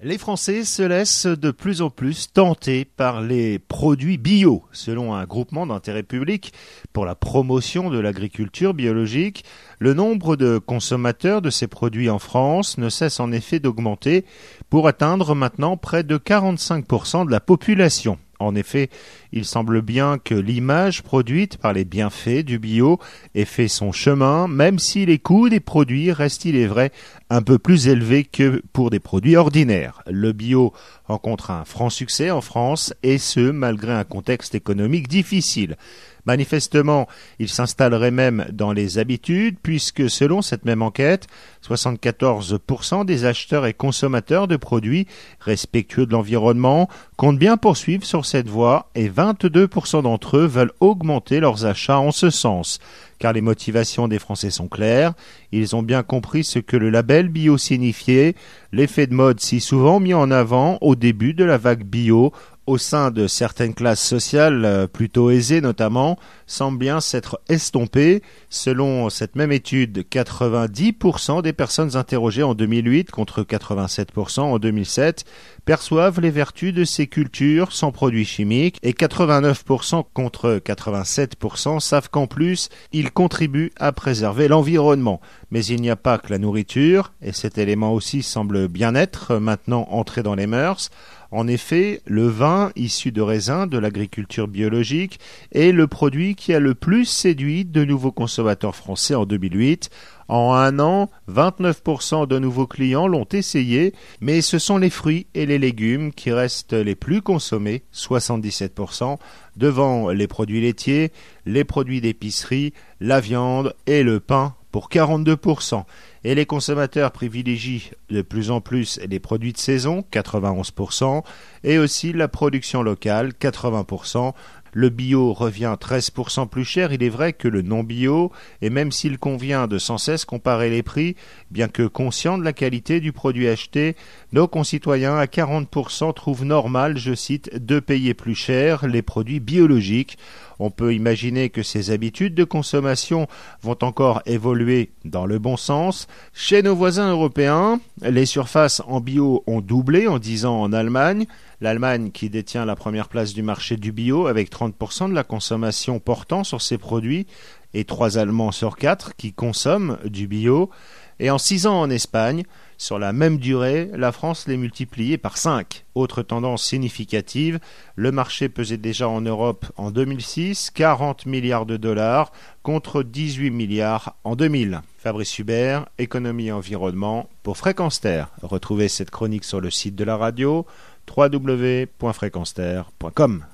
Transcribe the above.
Les Français se laissent de plus en plus tenter par les produits bio, selon un groupement d'intérêt public pour la promotion de l'agriculture biologique. Le nombre de consommateurs de ces produits en France ne cesse en effet d'augmenter pour atteindre maintenant près de 45% de la population. En effet, il semble bien que l'image produite par les bienfaits du bio ait fait son chemin, même si les coûts des produits restent, il est vrai, un peu plus élevés que pour des produits ordinaires. Le bio rencontre un franc succès en France, et ce, malgré un contexte économique difficile. Manifestement, il s'installerait même dans les habitudes, puisque selon cette même enquête, 74% des acheteurs et consommateurs de produits respectueux de l'environnement comptent bien poursuivre sur cette voie et 22% d'entre eux veulent augmenter leurs achats en ce sens. Car les motivations des Français sont claires, ils ont bien compris ce que le label bio signifiait, l'effet de mode si souvent mis en avant au début de la vague bio au sein de certaines classes sociales euh, plutôt aisées notamment, semble bien s'être estompé. Selon cette même étude, 90% des personnes interrogées en 2008 contre 87% en 2007 perçoivent les vertus de ces cultures sans produits chimiques et 89% contre 87% savent qu'en plus, ils contribuent à préserver l'environnement. Mais il n'y a pas que la nourriture, et cet élément aussi semble bien être maintenant entré dans les mœurs. En effet, le vin issu de raisins de l'agriculture biologique est le produit qui a le plus séduit de nouveaux consommateurs français en 2008. En un an, 29% de nouveaux clients l'ont essayé, mais ce sont les fruits et les légumes qui restent les plus consommés, 77%, devant les produits laitiers, les produits d'épicerie, la viande et le pain pour 42%. Et les consommateurs privilégient de plus en plus les produits de saison, 91%, et aussi la production locale, 80%. Le bio revient 13% plus cher, il est vrai que le non bio, et même s'il convient de sans cesse comparer les prix, bien que conscients de la qualité du produit acheté, nos concitoyens à 40% trouvent normal, je cite, de payer plus cher les produits biologiques. On peut imaginer que ces habitudes de consommation vont encore évoluer dans le bon sens. Chez nos voisins européens, les surfaces en bio ont doublé en 10 ans en Allemagne. L'Allemagne qui détient la première place du marché du bio avec 30% de la consommation portant sur ces produits et 3 Allemands sur 4 qui consomment du bio. Et en 6 ans en Espagne, sur la même durée, la France l'est multipliée par 5. Autre tendance significative, le marché pesait déjà en Europe en 2006 40 milliards de dollars contre 18 milliards en 2000. Fabrice Hubert, économie et environnement pour Fréquence Terre. Retrouvez cette chronique sur le site de la radio www.fréquenceterre.com.